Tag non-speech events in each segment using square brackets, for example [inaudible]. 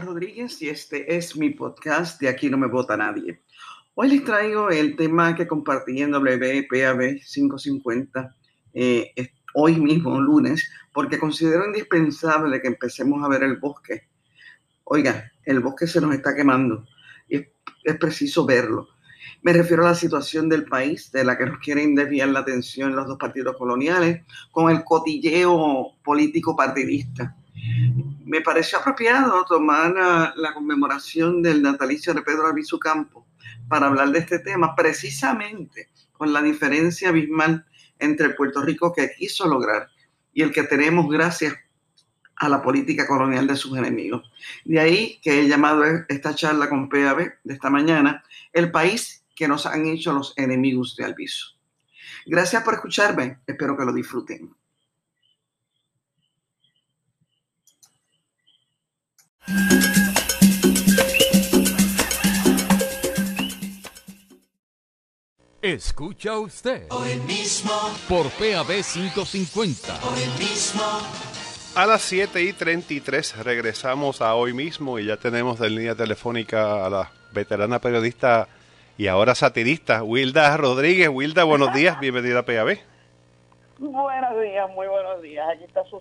Rodríguez y este es mi podcast de Aquí no me vota nadie. Hoy les traigo el tema que compartí en WPAB 550 eh, hoy mismo, lunes, porque considero indispensable que empecemos a ver el bosque. Oiga, el bosque se nos está quemando y es, es preciso verlo. Me refiero a la situación del país, de la que nos quieren desviar la atención los dos partidos coloniales, con el cotilleo político partidista me pareció apropiado tomar la, conmemoración del natalicio de Pedro Albizu Campo para hablar de este tema, precisamente con la diferencia abismal entre el Puerto Rico que quiso lograr y el que tenemos gracias a la política colonial de sus enemigos. De ahí que he llamado esta charla con PAB de esta mañana, el país que nos han hecho los enemigos de Albizu. Gracias por escucharme, espero que lo disfruten. Escucha usted. Hoy mismo. Por PAB 550. Hoy mismo. A las 7 y 33 regresamos a hoy mismo y ya tenemos de línea telefónica a la veterana periodista y ahora satirista Wilda Rodríguez. Wilda, buenos días, bienvenida a PAB. Buenos días, muy buenos días. Aquí está su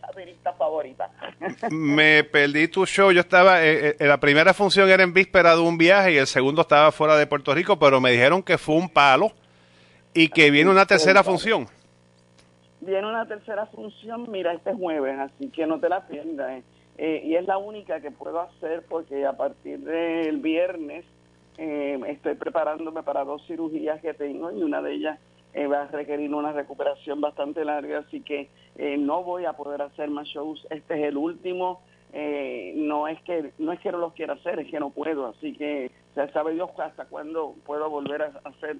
satirista favorita. [laughs] Me perdí tu show. Yo estaba, eh, eh, la primera función era en víspera de un viaje y el segundo estaba fuera de Puerto Rico, pero me dijeron que fue un palo y que viene una tercera función. Viene una tercera función, mira, este jueves, así que no te la pierdas. Eh. y es la única que puedo hacer porque a partir del viernes estoy preparándome para dos cirugías que tengo y una de ellas eh, va a requerir una recuperación bastante larga, así que eh, no voy a poder hacer más shows. Este es el último. Eh, no es que no es que no los quiera hacer, es que no puedo. Así que se sabe Dios hasta cuándo puedo volver a hacer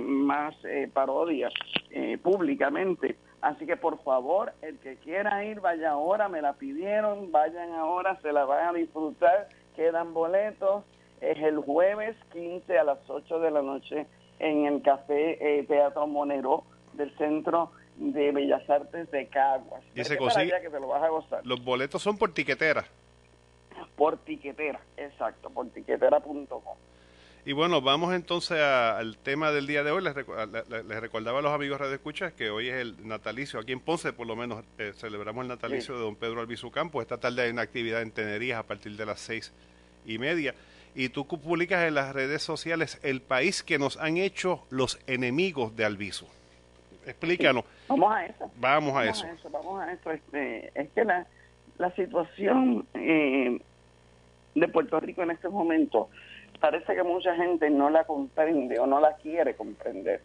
más parodias públicamente. Así que por favor, el que quiera ir, vaya ahora, me la pidieron, vayan ahora, se la van a disfrutar, quedan boletos. Es el jueves 15 a las 8 de la noche en el Café eh, Teatro Monero del Centro de Bellas Artes de Caguas. Y se consigue. Que te lo vas a gozar. Los boletos son por tiquetera. Por tiquetera, exacto, por tiquetera.com. Y bueno, vamos entonces al tema del día de hoy. Les, recordaba a los amigos Radio Escuchas que hoy es el natalicio. Aquí en Ponce, por lo menos, eh, celebramos el natalicio de don Pedro Albizu Campos. Esta tarde hay una actividad en Tenerías a partir de las seis y media y tú publicas en las redes sociales el país que nos han hecho los enemigos de Alviso. Explícanos. Vamos a eso. Vamos a eso. Vamos a eso. Este, es que la, la situación eh, de Puerto Rico en este momento parece que mucha gente no la comprende o no la quiere comprender.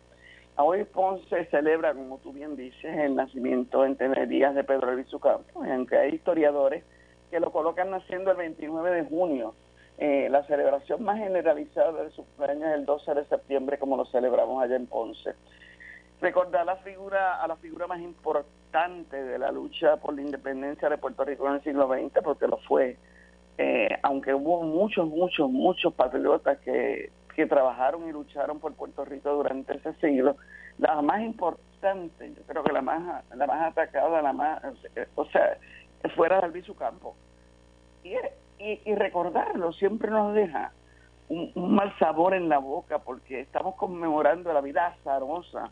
Hoy Ponce celebra, como tú bien dices, el nacimiento en días de Pedro Albizu Campos, aunque hay historiadores que lo colocan naciendo el 29 de junio eh, la celebración más generalizada del cumpleaños es el 12 de septiembre, como lo celebramos allá en Ponce. Recordar la figura, a la figura más importante de la lucha por la independencia de Puerto Rico en el siglo XX, porque lo fue. Eh, aunque hubo muchos, muchos, muchos patriotas que, que trabajaron y lucharon por Puerto Rico durante ese siglo, la más importante, yo creo que la más, la más atacada, la más, o sea, fuera de Albizu Campo. Y y, recordarlo siempre nos deja un, mal sabor en la boca porque estamos conmemorando la vida azarosa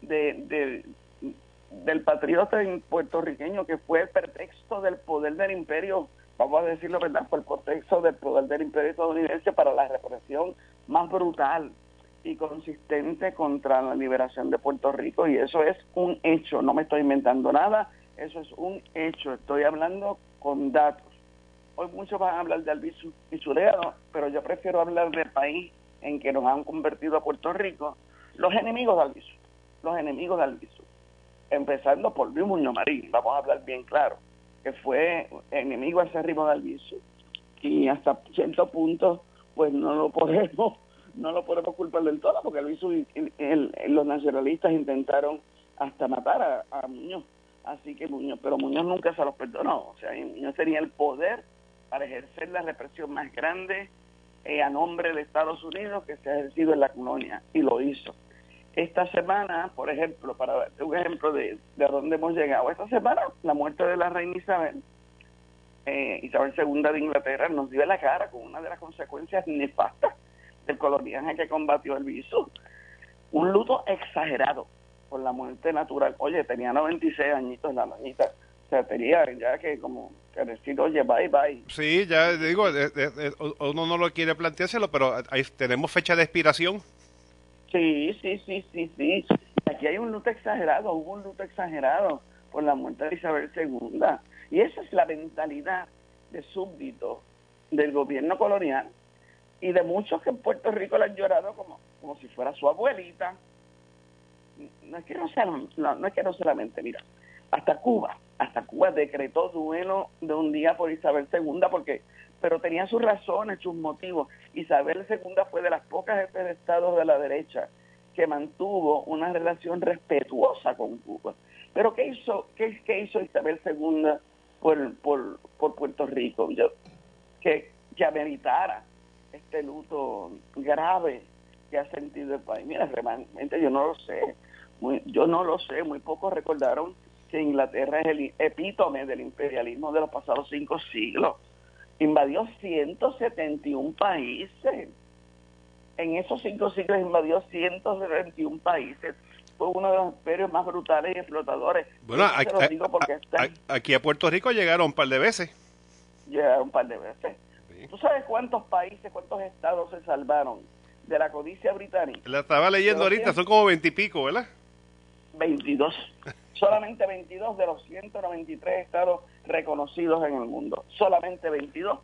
de, del patriota puertorriqueño que fue el pretexto del poder del imperio, vamos a decirlo verdad, fue el pretexto del poder del imperio estadounidense para la represión más brutal y consistente contra la liberación de Puerto Rico y eso es un hecho, no me estoy inventando nada, eso es un hecho, estoy hablando con datos hoy muchos van a hablar de Albizu y Zuleado, pero yo prefiero hablar del país en que nos han convertido a Puerto Rico, los enemigos de Albizu, los enemigos de Albizu. Empezando por Luis Muñoz Marín, vamos a hablar bien claro, que fue enemigo acérrimo de Albizu y hasta cierto punto pues no lo podemos no lo podemos culpar del todo porque Albizu y, los nacionalistas intentaron hasta matar a, a Muñoz. Así que Muñoz, pero Muñoz nunca se los perdonó, o sea, Muñoz tenía el poder para ejercer la represión más grande eh, a nombre de Estados Unidos que se ha ejercido en la colonia y lo hizo. Esta semana, por ejemplo, para darte un ejemplo de, de dónde hemos llegado, esta semana la muerte de la reina Isabel eh, Isabel II de Inglaterra nos dio la cara con una de las consecuencias nefastas del coloniaje que combatió el viso. Un luto exagerado por la muerte natural. Oye, tenía 96 añitos la mañita. Tenía ya que como decir, oye, bye, bye. Sí, ya digo, uno no lo quiere planteárselo, pero ahí tenemos fecha de expiración. Sí, sí, sí, sí, sí. Aquí hay un luto exagerado, hubo un luto exagerado por la muerte de Isabel II. Y esa es la mentalidad de súbdito del gobierno colonial y de muchos que en Puerto Rico le han llorado como, como si fuera su abuelita. No es que no sea, no, es que no solamente, mira, hasta Cuba, hasta Cuba decretó duelo de un día por Isabel II porque pero tenía sus razones, sus motivos. Isabel II fue de las pocas jefes de Estado de la derecha que mantuvo una relación respetuosa con Cuba. Pero ¿qué hizo, qué, qué hizo Isabel II por, por, Puerto Rico? Que, que ameritara este luto grave que ha sentido el país. Mira, realmente yo no lo sé. Muy, yo no lo sé. Muy pocos recordaron que Inglaterra es el epítome del imperialismo de los pasados cinco siglos invadió 171 países. En esos cinco siglos invadió 171 países. Fue uno de los imperios más brutales y explotadores. Bueno, aquí, a Puerto Rico llegaron un par de veces. Llegaron un par de veces. ¿Tú sabes cuántos países, cuántos estados se salvaron de la codicia británica? La estaba leyendo ahorita, son como veintipico, ¿verdad? 22. Solamente 22 de los 193 estados reconocidos en el mundo. Solamente 22.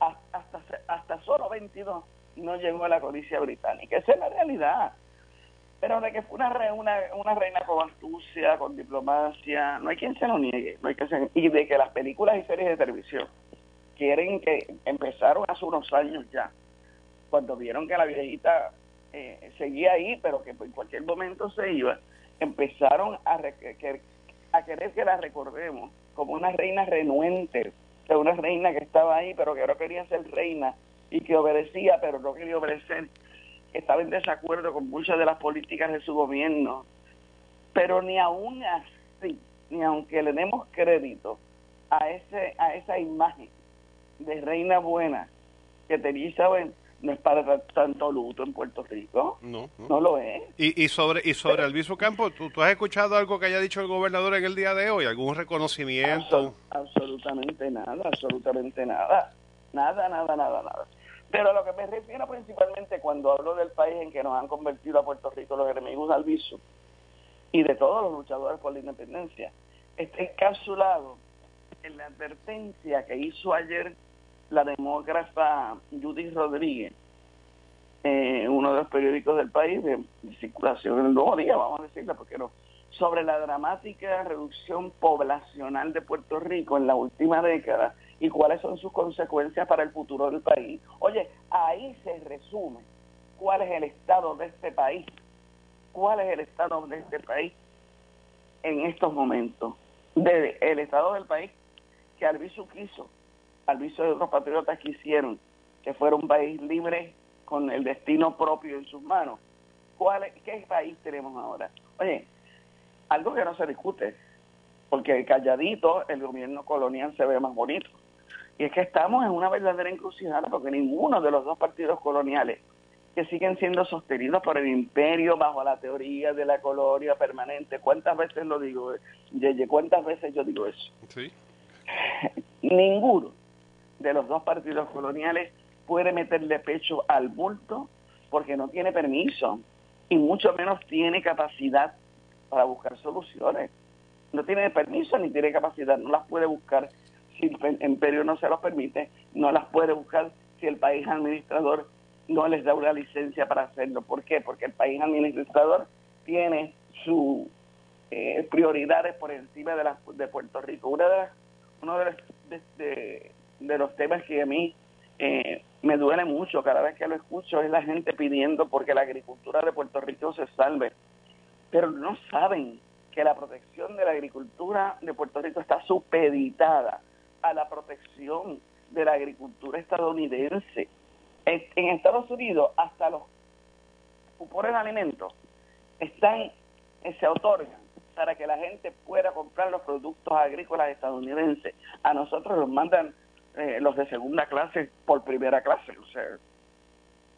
Hasta, hasta solo 22 no llegó a la codicia británica. Esa es la realidad. Pero de que fue una, una, reina con astucia, con diplomacia, no hay quien se lo niegue. No hay que y de que las películas y series de televisión quieren que empezaron hace unos años ya, cuando vieron que la viejita eh, seguía ahí, pero que en cualquier momento se iba, empezaron a, a querer que la recordemos como una reina renuente, que una reina que estaba ahí, pero que no quería ser reina y que obedecía, pero no quería obedecer, estaba en desacuerdo con muchas de las políticas de su gobierno. Pero ni aún así, ni aunque le demos crédito a ese a esa imagen de reina buena que tenía Isabel, no es para tanto luto en Puerto Rico. No, no, lo es. Y, y sobre y sobre Alviso Campo, ¿tú, ¿tú, has escuchado algo que haya dicho el gobernador en el día de hoy? ¿Algún reconocimiento? absolutamente nada, absolutamente nada. Nada, nada, nada, nada. Pero a lo que me refiero principalmente cuando hablo del país en que nos han convertido a Puerto Rico los enemigos de Alviso y de todos los luchadores por la independencia, está encapsulado en la advertencia que hizo ayer la demógrafa Judith Rodríguez, eh, uno de los periódicos del país de, circulación en el nuevo día, vamos a decirlo, porque no, sobre la dramática reducción poblacional de Puerto Rico en la última década y cuáles son sus consecuencias para el futuro del país. Oye, ahí se resume cuál es el estado de este país, cuál es el estado de este país en estos momentos, de, el estado del país que Albizu quiso al viso de otros patriotas que hicieron que fuera un país libre con el destino propio en sus manos. ¿Cuál ¿Qué país tenemos ahora? Oye, algo que no se discute, porque calladito el gobierno colonial se ve más bonito. Y es que estamos en una verdadera encrucijada porque ninguno de los dos partidos coloniales que siguen siendo sostenidos por el imperio bajo la teoría de la colonia permanente. ¿Cuántas veces lo digo? Yeye, ¿cuántas veces yo digo eso? Sí. Ninguno de los dos partidos coloniales puede meterle pecho al bulto porque no tiene permiso y mucho menos tiene capacidad para buscar soluciones. No tiene permiso ni tiene capacidad, no las puede buscar si el imperio no se los permite, no las puede buscar si el país administrador no les da una licencia para hacerlo. ¿Por qué? Porque el país administrador tiene sus eh, prioridades por encima de, las de Puerto Rico. Una de las, uno de, de, de los temas que a mí eh, me duele mucho cada vez que lo escucho es la gente pidiendo porque la agricultura de Puerto Rico se salve. Pero no saben que la protección de la agricultura de Puerto Rico está supeditada a la protección de la agricultura estadounidense. En Estados Unidos, hasta los cupones de alimentos están, eh, se otorgan para que la gente pueda comprar los productos agrícolas estadounidenses. A nosotros los mandan eh, los de segunda clase por primera clase, o sea,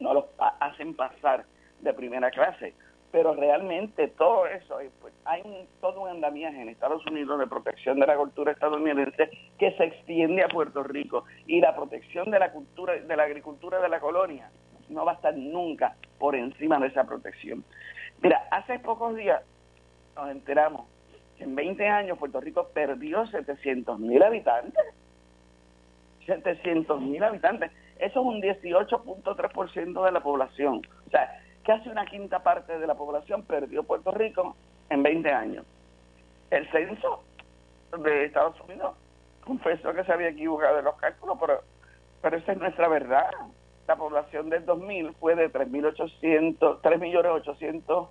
no los hacen pasar de primera clase. Pero realmente todo eso, pues, hay un, todo un andamiaje en Estados Unidos de protección de la cultura estadounidense que se extiende a Puerto Rico y la protección de la cultura, de la agricultura de la colonia no va a estar nunca por encima de esa protección. Mira, hace pocos días nos enteramos que en 20 años Puerto Rico perdió 700 mil habitantes. 700 mil habitantes. Eso es un 18.3% de la población. O sea, casi una quinta parte de la población perdió Puerto Rico en 20 años. El censo de Estados Unidos confesó que se había equivocado en los cálculos, pero, pero esa es nuestra verdad. La población del 2000 fue de 3.800, 3.800.000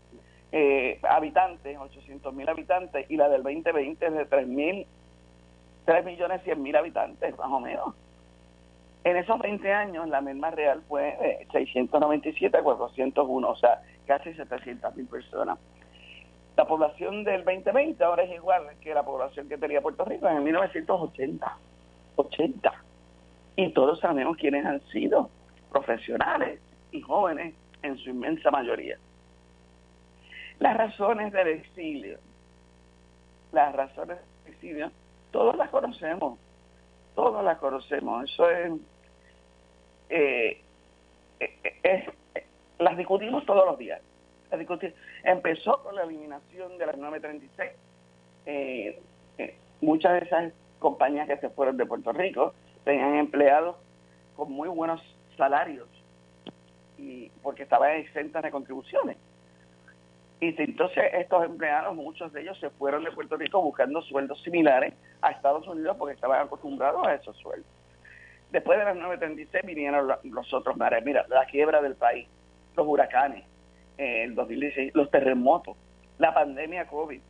eh, habitantes, 800.000 habitantes, y la del 2020 es de 3.000, 3.100.000 habitantes, más o menos. En esos 20 años, la misma real fue de 697 a 401, o sea, casi 700 mil personas. La población del 2020 ahora es igual que la población que tenía Puerto Rico en 1980. 80. Y todos sabemos quiénes han sido profesionales y jóvenes en su inmensa mayoría. Las razones del exilio, las razones del exilio, todos las conocemos, todos las conocemos. Eso es eh, eh, eh, las discutimos todos los días. Empezó con la eliminación de las 936. Eh, muchas de esas compañías que se fueron de Puerto Rico tenían empleados con muy buenos salarios y porque estaban exentas de contribuciones. Y entonces estos empleados, muchos de ellos se fueron de Puerto Rico buscando sueldos similares a Estados Unidos porque estaban acostumbrados a esos sueldos. Después de las 936 vinieron los otros mares. Mira, la quiebra del país, los huracanes, eh, el 2016, los terremotos, la pandemia COVID.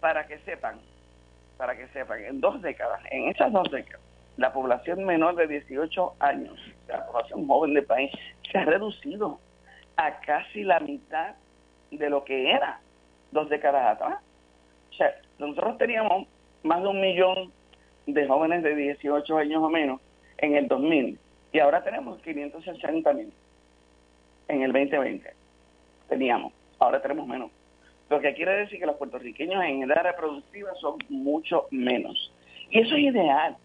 Para que sepan, para que sepan, en dos décadas, en esas dos décadas, la población menor de 18 años, la población joven del país, se ha reducido a casi la mitad de lo que era dos décadas atrás. O sea, nosotros teníamos más de un millón de jóvenes de 18 años o menos en el 2000 y ahora tenemos 560 mil en el 2020. Teníamos, ahora tenemos menos. Lo que quiere decir que los puertorriqueños en edad reproductiva son mucho menos. Y eso es ideal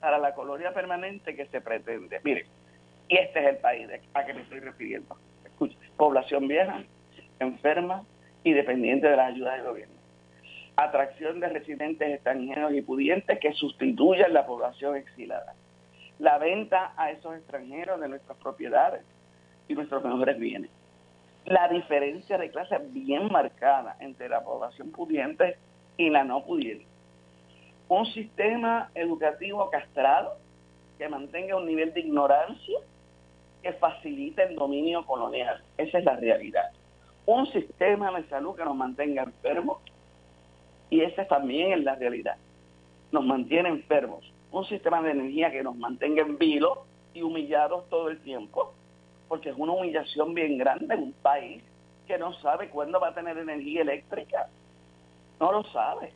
para la colonia permanente que se pretende. Miren, y este es el país a que me estoy refiriendo. Escucha, población vieja, enferma y dependiente de las ayudas del gobierno. Atracción de residentes extranjeros y pudientes que sustituyan la población exilada la venta a esos extranjeros de nuestras propiedades y nuestros mejores bienes. La diferencia de clase bien marcada entre la población pudiente y la no pudiente. Un sistema educativo castrado que mantenga un nivel de ignorancia que facilite el dominio colonial. Esa es la realidad. Un sistema de salud que nos mantenga enfermos y esa también es la realidad. Nos mantiene enfermos un sistema de energía que nos mantenga en vilo y humillados todo el tiempo, porque es una humillación bien grande en un país que no sabe cuándo va a tener energía eléctrica. No lo sabe.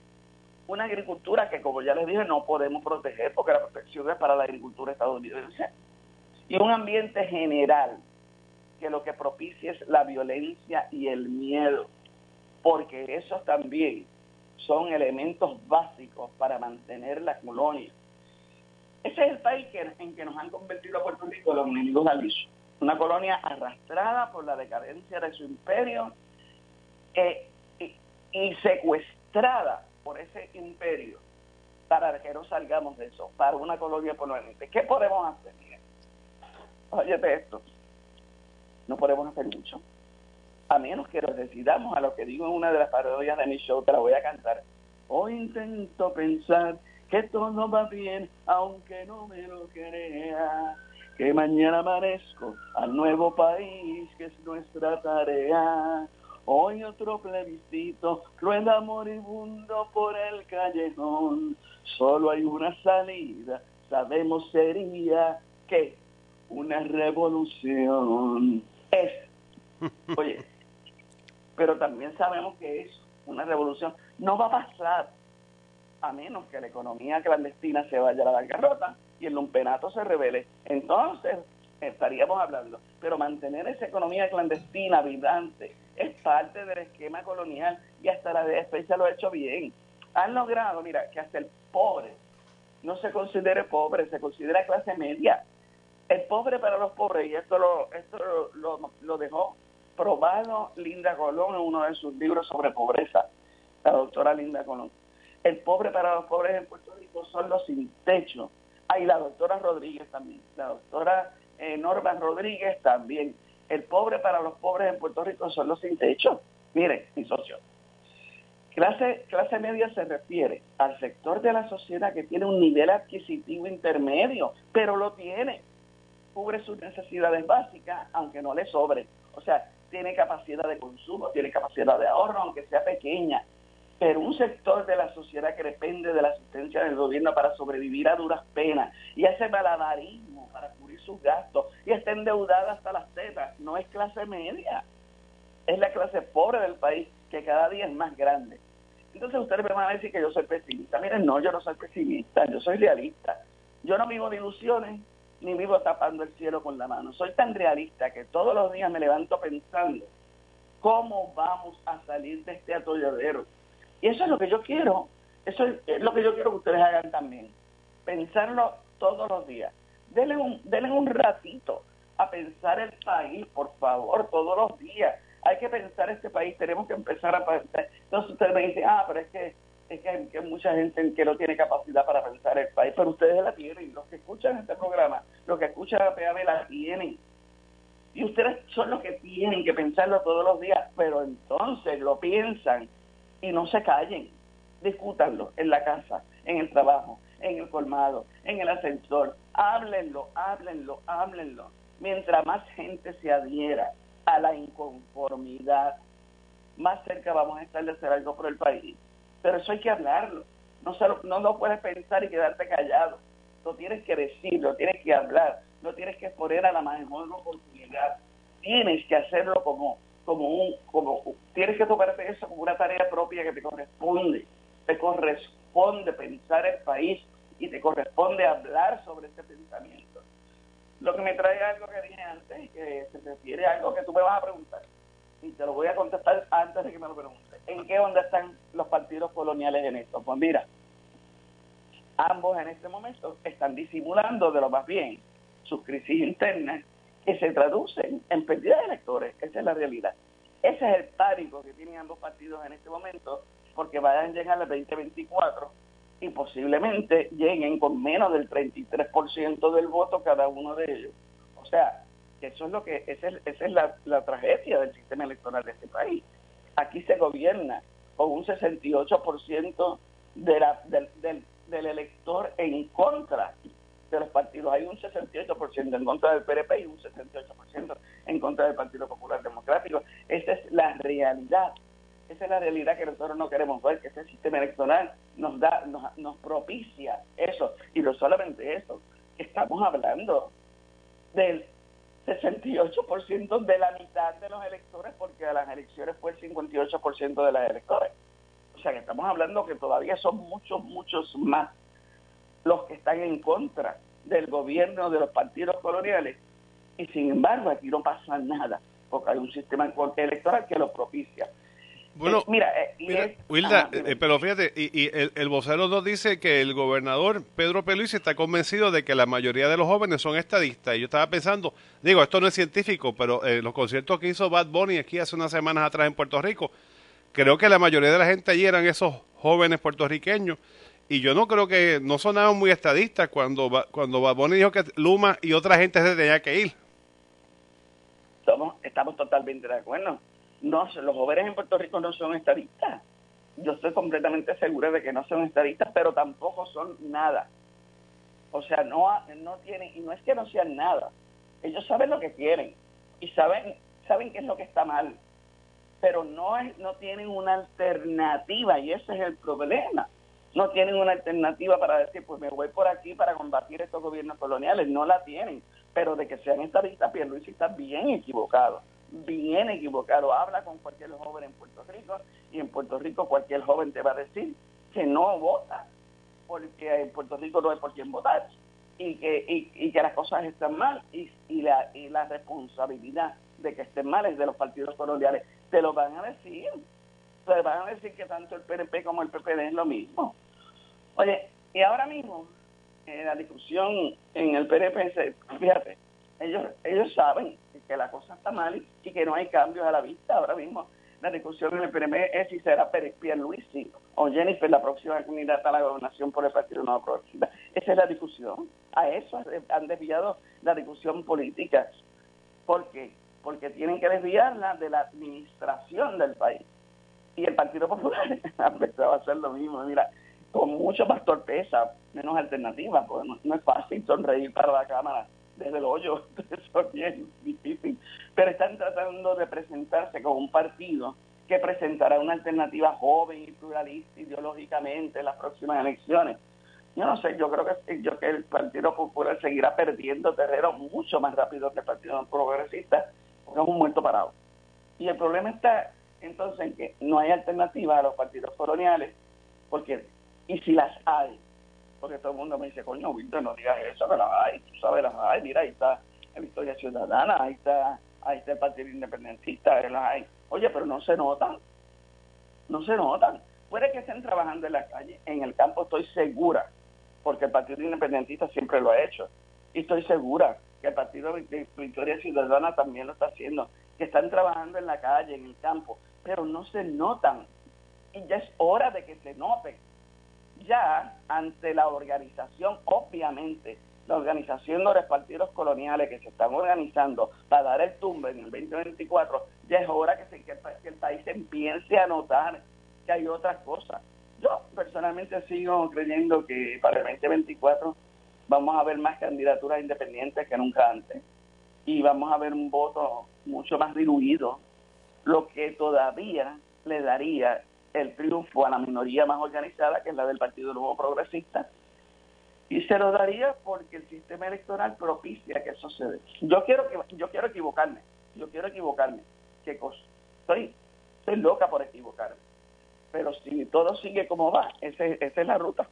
Una agricultura que, como ya les dije, no podemos proteger porque la protección es para la agricultura estadounidense. Y un ambiente general que lo que propicia es la violencia y el miedo, porque esos también son elementos básicos para mantener la colonia. Ese es el país en que nos han convertido a Puerto Rico los enemigos alisos. Una colonia arrastrada por la decadencia de su imperio eh, y, secuestrada por ese imperio para que no salgamos de eso, para una colonia permanente. ¿Qué podemos hacer? Óyete esto. No podemos hacer mucho. A menos que nos decidamos a lo que digo en una de las parodias de mi show, te la voy a cantar. Hoy intento pensar que todo va bien, aunque no me lo crea, que mañana amanezco al nuevo país, que es nuestra tarea. Hoy otro plebiscito, rueda moribundo por el callejón, solo hay una salida, sabemos sería que una revolución es. Oye, pero también sabemos que es una revolución. No va a pasar a menos que la economía clandestina se vaya a la bancarrota y el lumpenato se revele, entonces estaríamos hablando. Pero mantener esa economía clandestina, vibrante, es parte del esquema colonial y hasta la de se lo ha hecho bien. Han logrado, mira, que hasta el pobre no se considere pobre, se considera clase media. El pobre para los pobres, y esto lo, esto lo, dejó probado Linda Colón en uno de sus libros sobre pobreza, la doctora Linda Colón. El pobre para los pobres en Puerto Rico son los sin techo. Ah, y la doctora Rodríguez también, la doctora eh, Norma Rodríguez también. El pobre para los pobres en Puerto Rico son los sin techo. Miren, mi socio. Clase, clase media se refiere al sector de la sociedad que tiene un nivel adquisitivo intermedio, pero lo tiene. Cubre sus necesidades básicas, aunque no le sobre. O sea, tiene capacidad de consumo, tiene capacidad de ahorro, aunque sea pequeña. Pero un sector de la sociedad que depende de la asistencia del gobierno para sobrevivir a duras penas y hace malabarismo para cubrir sus gastos y está endeudada hasta las tetas, no es clase media. Es la clase pobre del país que cada día es más grande. Entonces ustedes me van a decir que yo soy pesimista. Miren, no, yo no soy pesimista, yo soy realista. Yo no vivo de ilusiones, ni vivo tapando el cielo con la mano. Soy tan realista que todos los días me levanto pensando cómo vamos a salir de este atolladero. Y eso es lo que yo quiero, eso es lo que yo quiero que ustedes hagan también. Pensarlo todos los días. Denle un, denle un ratito a pensar el país, por favor, todos los días. Hay que pensar este país, tenemos que empezar a pensar. Entonces ustedes me dicen, ah, pero es que es que mucha gente que no tiene capacidad para pensar el país, pero ustedes la tienen, los que escuchan este programa, los que escuchan la PAB la tienen. Y ustedes son los que tienen que pensarlo todos los días, pero entonces lo piensan y no se callen. Discútanlo en la casa, en el trabajo, en el colmado, en el ascensor. Háblenlo, háblenlo, háblenlo. Mientras más gente se adhiera a la inconformidad, más cerca vamos a estar de hacer algo por el país. Pero eso hay que hablarlo. No, lo, no lo puedes pensar y quedarte callado. Lo tienes que decir, lo tienes que hablar, lo tienes que poner a la mejor oportunidad. Tienes que hacerlo como, como un, como, tienes que tomarte eso como una tarea propia que te corresponde. Te corresponde pensar el país y te corresponde hablar sobre ese pensamiento. Lo que me trae algo que dije antes, que se refiere a algo que tú me vas a preguntar y te lo voy a contestar antes de que me lo pregunte. ¿En qué onda están los partidos coloniales en esto? Pues mira, ambos en este momento están disimulando de lo más bien sus crisis internas que se traducen en pérdida de electores. Esa es la realidad. Ese es el pánico que tienen ambos partidos en este momento porque vayan a llegar al 2024 y posiblemente lleguen con menos del 33% del voto cada uno de ellos. O sea, eso es lo que esa es, la, tragedia del sistema electoral de este país. Aquí se gobierna con un 68% de la, del, del, elector en contra de los partidos. Hay un 68% en contra del PRP y un 68% en contra del Partido Popular Democrático. Esa es la realidad. Esa es la realidad que nosotros no queremos ver, que este sistema electoral nos da, nos, nos propicia eso. Y no solamente eso, estamos hablando del 68% de la mitad de los electores, porque a las elecciones fue el 58% de los electores. O sea que estamos hablando que todavía son muchos, muchos más los que están en contra del gobierno de los partidos coloniales. Y sin embargo, aquí no pasa nada, porque hay un sistema electoral que lo propicia. Bueno, eh, mira, eh, Wilda, eh, pero fíjate, y, el, vocero nos dice que el gobernador Pedro Peluís está convencido de que la mayoría de los jóvenes son estadistas. Y yo estaba pensando, digo, esto no es científico, pero los conciertos que hizo Bad Bunny aquí hace unas semanas atrás en Puerto Rico, creo que la mayoría de la gente allí eran esos jóvenes puertorriqueños. Y yo no creo que no sonaban muy estadistas cuando, cuando Bad Bunny dijo que Luma y otra gente se tenía que ir. Somos, estamos totalmente de acuerdo no, los jóvenes en Puerto Rico no son estadistas. Yo estoy completamente segura de que no son estadistas, pero tampoco son nada. O sea, no, no tienen, y no es que no sean nada. Ellos saben lo que quieren y saben, saben qué es lo que está mal, pero no, es, no tienen una alternativa y ese es el problema. No tienen una alternativa para decir, pues me voy por aquí para combatir estos gobiernos coloniales. No la tienen, pero de que sean estadistas, Pierluisi está bien equivocado bien equivocado. Habla con cualquier joven en Puerto Rico y en Puerto Rico cualquier joven te va a decir que no vota porque en Puerto Rico no hay por quién votar. y que, y, que las cosas están mal y, y, la, y la responsabilidad de que estén mal es de los partidos coloniales. Te lo van a decir. Te van a decir que tanto el PNP como el PPD es lo mismo. Oye, y ahora mismo, en la discusión en el PNP, fíjate, ellos, ellos saben que la cosa está mal y que no hay cambios a la vista ahora mismo la discusión en el PNP es si será Pérez Pierluisi o Jennifer la próxima candidata a la gobernación por el Partido Nuevo Progresista. Esa es la discusión. A eso han desviado la discusión política. ¿Por qué? Porque tienen que desviarla de la administración del país. Y el Partido Popular [laughs] ha empezado a hacer lo mismo. Mira, con mucho más torpeza, menos alternativa, porque no es fácil sonreír para la Cámara desde el hoyo, [laughs] eso es bien difícil, pero están tratando de presentarse como un partido que presentará una alternativa joven y pluralista ideológicamente en las próximas elecciones. Yo no sé, yo creo que, yo que el Partido Popular seguirá perdiendo terreno mucho más rápido que el Partido Progresista, porque es un muerto parado. Y el problema está entonces en que no hay alternativa a los partidos coloniales, porque, y si las hay, porque todo el mundo me dice, coño, Víctor, no digas eso, que las hay, tú sabes, las hay, mira, ahí está la Victoria Ciudadana, ahí está, ahí está el Partido Independentista, las hay. Oye, pero no se notan, no se notan. Puede que estén trabajando en la calle, en el campo estoy segura, porque el Partido Independentista siempre lo ha hecho, y estoy segura que el Partido de Victoria Ciudadana también lo está haciendo, que están trabajando en la calle, en el campo, pero no se notan. Y ya es hora de que se noten ya ante la organización, obviamente, la organización de los partidos coloniales que se están organizando para dar el tumbe en el 2024, ya es hora que, se, que, el, país empiece a notar que hay otras cosas. Yo personalmente sigo creyendo que para el 2024 vamos a ver más candidaturas independientes que nunca antes y vamos a ver un voto mucho más diluido, lo que todavía le daría el triunfo a la minoría más organizada, que es la del Partido Nuevo Progresista, y se lo daría porque el sistema electoral propicia que eso se dé. Yo quiero yo quiero equivocarme, yo quiero equivocarme. ¿Qué cosa? Estoy, estoy loca por equivocarme. Pero si todo sigue como va, esa es la ruta.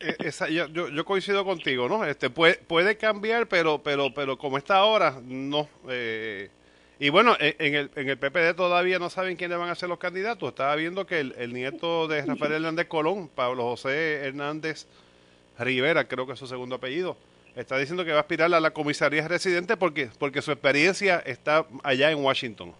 Eh, esa, yo, yo, coincido contigo, ¿no? Este puede, puede cambiar, pero pero pero como está ahora, no. Eh, y bueno, en el, en el PPD todavía no saben quiénes van a ser los candidatos. Estaba viendo que el, nieto de Rafael Hernández Colón, Pablo José Hernández Rivera, creo que es su segundo apellido, está diciendo que va a aspirar a la comisaría residente porque, porque su experiencia está allá en Washington.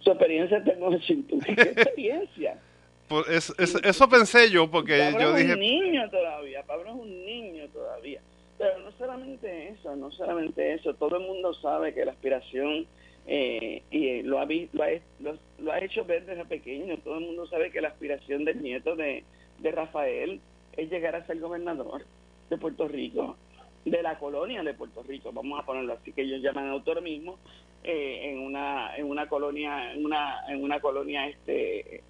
Su experiencia está en Washington. ¿Qué [laughs] experiencia? Pues eso pensé yo, porque yo dije... Es un niño todavía, Pablo es un niño todavía. Pero no solamente eso, no solamente eso, todo el mundo sabe que la aspiración, eh, y lo ha, lo, ha, lo, ha hecho ver desde pequeño, todo el mundo sabe que la aspiración del nieto de, de Rafael es llegar a ser gobernador de Puerto Rico, de la colonia de Puerto Rico, vamos a ponerlo así, que ellos llaman autonomismo, eh, en una en una colonia en una en una colonia este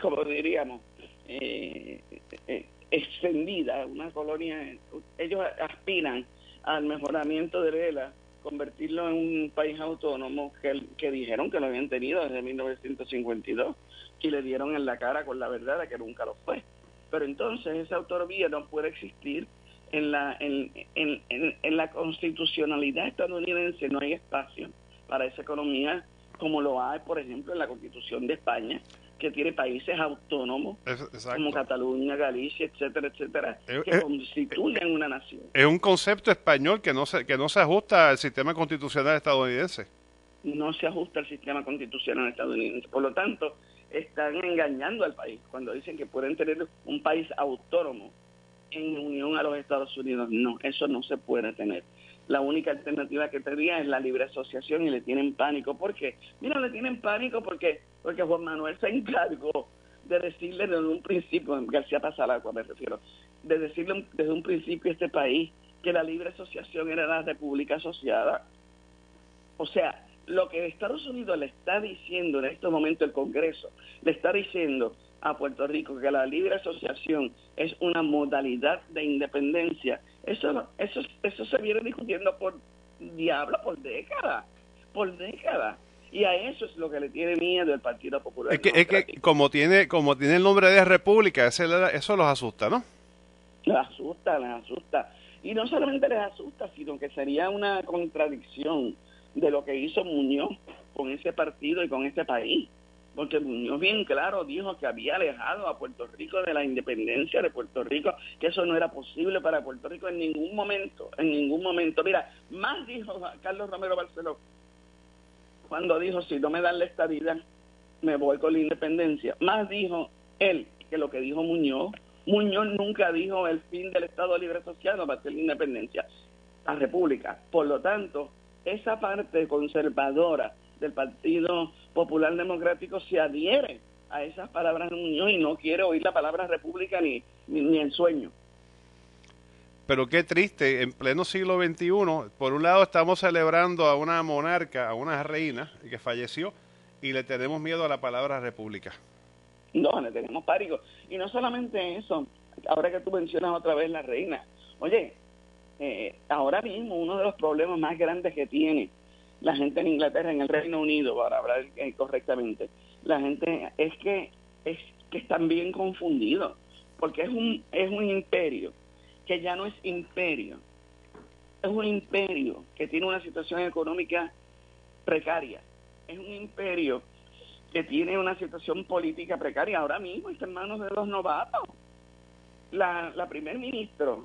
como diríamos eh, eh extendida, una colonia, ellos aspiran al mejoramiento de Vela, convertirlo en un país autónomo que, que dijeron que lo habían tenido desde 1952 y le dieron en la cara con la verdad de que nunca lo fue. Pero entonces esa autonomía no puede existir en la, en, en, en la constitucionalidad estadounidense, no hay espacio para esa economía como lo hay, por ejemplo, en la constitución de España, que tiene países autónomos como Cataluña, Galicia, etcétera, etcétera, que constituyen una nación. Es un concepto español que no se que no se ajusta al sistema constitucional estadounidense. No se ajusta al sistema constitucional estadounidense. Por lo tanto, están engañando al país cuando dicen que pueden tener un país autónomo en unión a los Estados Unidos. No, eso no se puede tener la única alternativa que tendría es la libre asociación y le tienen pánico. ¿Por qué? Mira, le tienen pánico porque, porque Juan Manuel se encargó de decirle desde un principio, García Pasalagua me refiero, de decirle desde un principio a este país que la libre asociación era la república asociada. O sea, lo que Estados Unidos le está diciendo en este momento el Congreso, le está diciendo a Puerto Rico que la libre asociación es una modalidad de independencia, eso, eso, eso se viene discutiendo por diablo, por décadas, por décadas. Y a eso es lo que le tiene miedo el Partido Popular. Es que, es que como tiene como tiene el nombre de república, ese, eso los asusta, ¿no? Les asusta, les asusta. Y no solamente les asusta, sino que sería una contradicción de lo que hizo Muñoz con ese partido y con ese país. Porque Muñoz bien claro dijo que había alejado a Puerto Rico de la independencia de Puerto Rico, que eso no era posible para Puerto Rico en ningún momento, en ningún momento. Mira, más dijo Carlos Romero Barceló cuando dijo, si no me dan la estabilidad, me voy con la independencia. Más dijo él que lo que dijo Muñoz. Muñoz nunca dijo el fin del Estado Libre Asociado para hacer la independencia, la República. Por lo tanto, esa parte conservadora del Partido Popular Democrático se adhiere a esas palabras de Muñoz y no quiere oír la palabra república ni, ni, ni en sueño. Pero qué triste, en pleno siglo XXI, por un lado estamos celebrando a una monarca, a una reina que falleció, y le tenemos miedo a la palabra república. No, le tenemos pánico. Y no solamente eso, ahora que tú mencionas otra vez la reina, oye, eh, ahora mismo uno de los problemas más grandes que tiene la gente en Inglaterra, en el Reino Unido, para hablar eh, correctamente, la gente es que es que están bien confundidos, porque es un es un imperio que ya no es imperio, es un imperio que tiene una situación económica precaria, es un imperio que tiene una situación política precaria. Ahora mismo está en manos de los novatos. La, la primer ministro,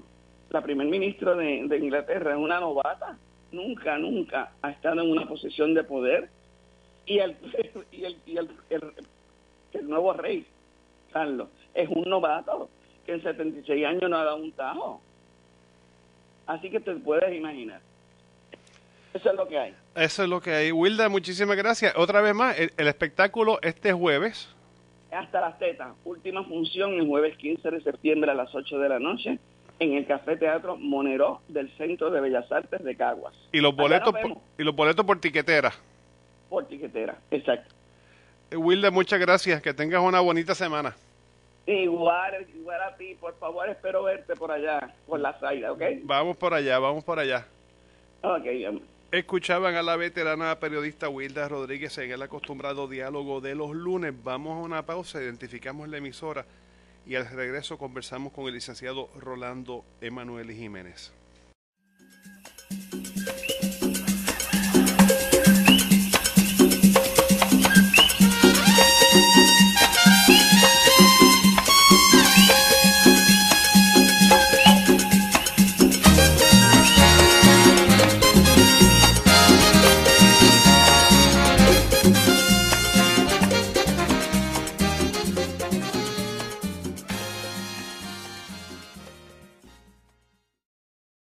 la primer ministro de, de Inglaterra es una novata. Nunca, nunca ha estado en una posición de poder. Y el, [laughs] y el, y el, el, el nuevo rey, Carlos, es un novato que en 76 años no ha dado un tajo. Así que te puedes imaginar. Eso es lo que hay. Eso es lo que hay. Wilda, muchísimas gracias. Otra vez más, el, el espectáculo este jueves. Hasta las tetas. Última función el jueves 15 de septiembre a las 8 de la noche en el Café Teatro Monero del Centro de Bellas Artes de Caguas. Y los boletos, por, y los boletos por tiquetera. Por tiquetera, exacto. Eh, Wilda, muchas gracias. Que tengas una bonita semana. Igual, igual a ti, por favor, espero verte por allá, por la salida, ¿ok? Vamos por allá, vamos por allá. Ok, amor. Escuchaban a la veterana periodista Wilda Rodríguez en el acostumbrado diálogo de los lunes. Vamos a una pausa, identificamos la emisora y al regreso conversamos con el licenciado Rolando Emanuel Jiménez.